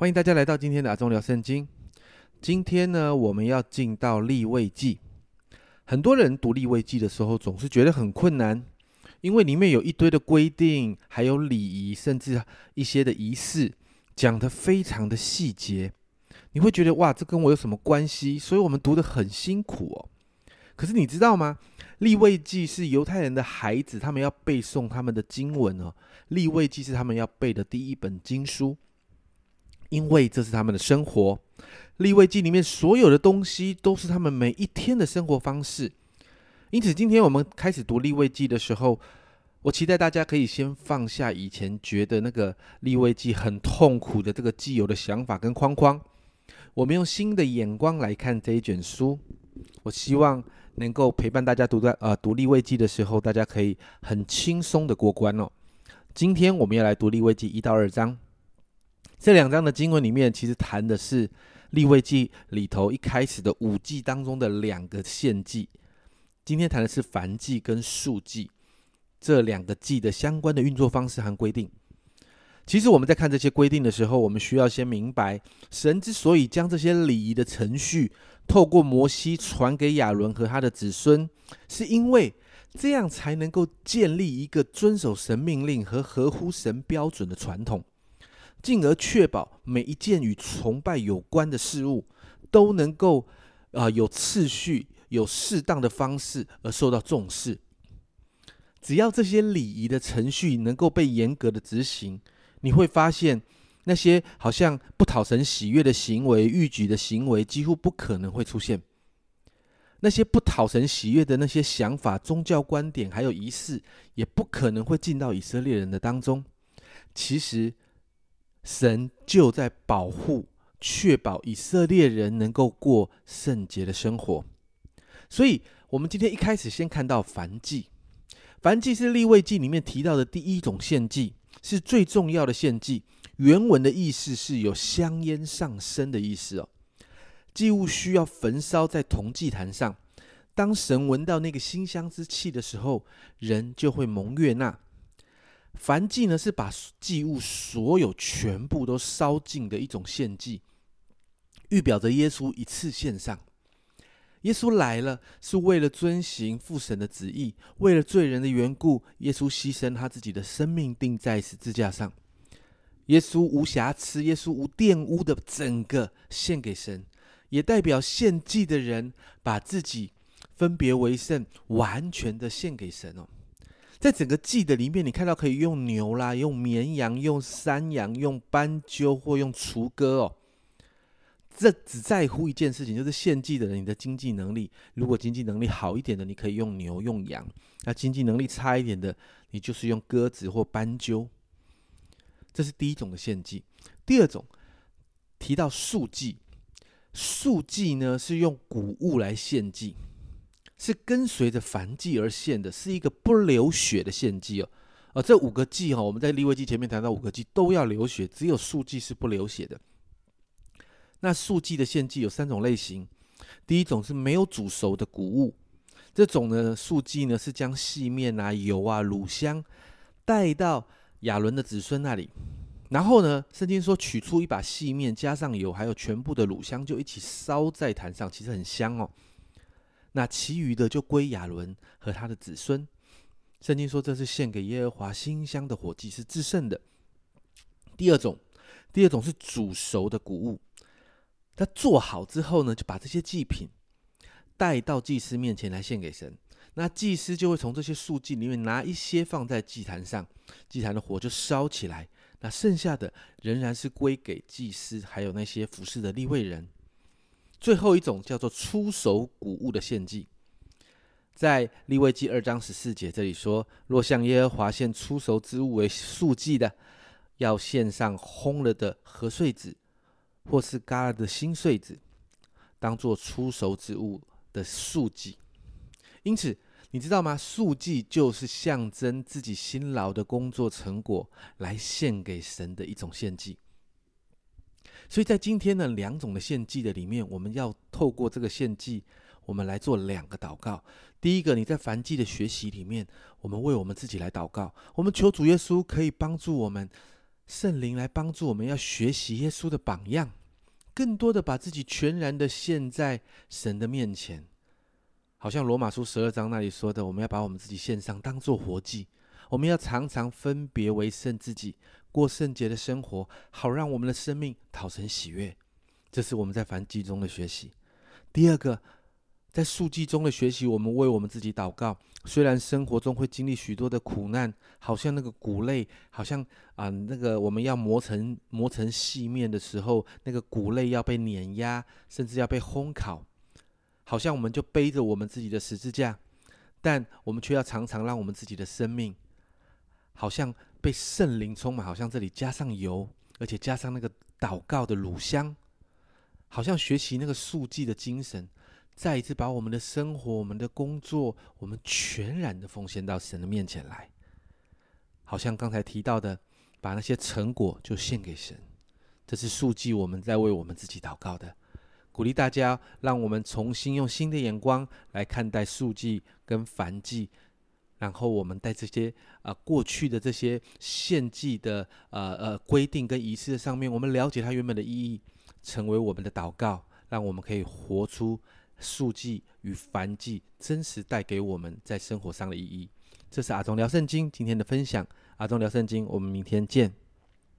欢迎大家来到今天的阿忠聊圣经。今天呢，我们要进到立位记。很多人读立位记的时候，总是觉得很困难，因为里面有一堆的规定，还有礼仪，甚至一些的仪式，讲得非常的细节。你会觉得哇，这跟我有什么关系？所以我们读得很辛苦哦。可是你知道吗？立位记是犹太人的孩子，他们要背诵他们的经文哦。立位记是他们要背的第一本经书。因为这是他们的生活，立位记里面所有的东西都是他们每一天的生活方式。因此，今天我们开始读立位记的时候，我期待大家可以先放下以前觉得那个立位记很痛苦的这个既有的想法跟框框，我们用新的眼光来看这一卷书。我希望能够陪伴大家读在呃读立位记的时候，大家可以很轻松的过关哦。今天我们要来读立位记一到二章。这两章的经文里面，其实谈的是立位记里头一开始的五祭当中的两个献祭。今天谈的是燔祭跟素祭这两个祭的相关的运作方式和规定。其实我们在看这些规定的时候，我们需要先明白，神之所以将这些礼仪的程序透过摩西传给亚伦和他的子孙，是因为这样才能够建立一个遵守神命令和合乎神标准的传统。进而确保每一件与崇拜有关的事物都能够啊有次序、有适当的方式而受到重视。只要这些礼仪的程序能够被严格的执行，你会发现那些好像不讨神喜悦的行为、欲举的行为几乎不可能会出现。那些不讨神喜悦的那些想法、宗教观点还有仪式，也不可能会进到以色列人的当中。其实。神就在保护、确保以色列人能够过圣洁的生活。所以，我们今天一开始先看到燔祭。燔祭是立位祭里面提到的第一种献祭，是最重要的献祭。原文的意思是有香烟上升的意思哦。祭物需要焚烧在铜祭坛上，当神闻到那个馨香之气的时候，人就会蒙悦纳。燔祭呢，是把祭物所有全部都烧尽的一种献祭，预表着耶稣一次献上。耶稣来了，是为了遵行父神的旨意，为了罪人的缘故，耶稣牺牲他自己的生命，钉在十字架上。耶稣无瑕疵，耶稣无玷污的整个献给神，也代表献祭的人把自己分别为圣，完全的献给神哦。在整个祭的里面，你看到可以用牛啦，用绵羊，用山羊，用斑鸠或用雏鸽哦。这只在乎一件事情，就是献祭的人你的经济能力。如果经济能力好一点的，你可以用牛用羊；那经济能力差一点的，你就是用鸽子或斑鸠。这是第一种的献祭。第二种提到素祭，素祭呢是用谷物来献祭。是跟随着燔祭而献的，是一个不流血的献祭哦。呃，这五个祭哈，我们在立位祭前面谈到五个祭都要流血，只有素祭是不流血的。那素祭的献祭有三种类型，第一种是没有煮熟的谷物，这种呢素祭呢是将细面啊、油啊、乳香带到亚伦的子孙那里，然后呢，圣经说取出一把细面，加上油，还有全部的乳香，就一起烧在坛上，其实很香哦。那其余的就归亚伦和他的子孙。圣经说这是献给耶和华馨香的火祭，是至圣的。第二种，第二种是煮熟的谷物。他做好之后呢，就把这些祭品带到祭司面前来献给神。那祭司就会从这些素祭里面拿一些放在祭坛上，祭坛的火就烧起来。那剩下的仍然是归给祭司，还有那些服侍的立位人。最后一种叫做出手谷物的献祭，在利未记二章十四节这里说：若向耶和华献出手之物为素祭的，要献上烘了的禾穗子，或是嘎了的新穗子，当做出手之物的素祭。因此，你知道吗？素祭就是象征自己辛劳的工作成果来献给神的一种献祭。所以在今天呢，两种的献祭的里面，我们要透过这个献祭，我们来做两个祷告。第一个，你在凡祭的学习里面，我们为我们自己来祷告，我们求主耶稣可以帮助我们圣灵来帮助我们，要学习耶稣的榜样，更多的把自己全然的献在神的面前。好像罗马书十二章那里说的，我们要把我们自己献上，当做活祭。我们要常常分别为圣自己，过圣洁的生活，好让我们的生命讨神喜悦。这是我们在凡祭中的学习。第二个，在数记中的学习，我们为我们自己祷告。虽然生活中会经历许多的苦难，好像那个谷类，好像啊，那个我们要磨成磨成细面的时候，那个谷类要被碾压，甚至要被烘烤。好像我们就背着我们自己的十字架，但我们却要常常让我们自己的生命，好像被圣灵充满，好像这里加上油，而且加上那个祷告的乳香，好像学习那个速记的精神，再一次把我们的生活、我们的工作，我们全然的奉献到神的面前来，好像刚才提到的，把那些成果就献给神，这是速记我们在为我们自己祷告的。鼓励大家，让我们重新用新的眼光来看待数据跟繁祭，然后我们在这些啊过去的这些献祭的呃呃规定跟仪式上面，我们了解它原本的意义，成为我们的祷告，让我们可以活出数据与凡祭真实带给我们在生活上的意义。这是阿忠聊圣经今天的分享，阿忠聊圣经，我们明天见。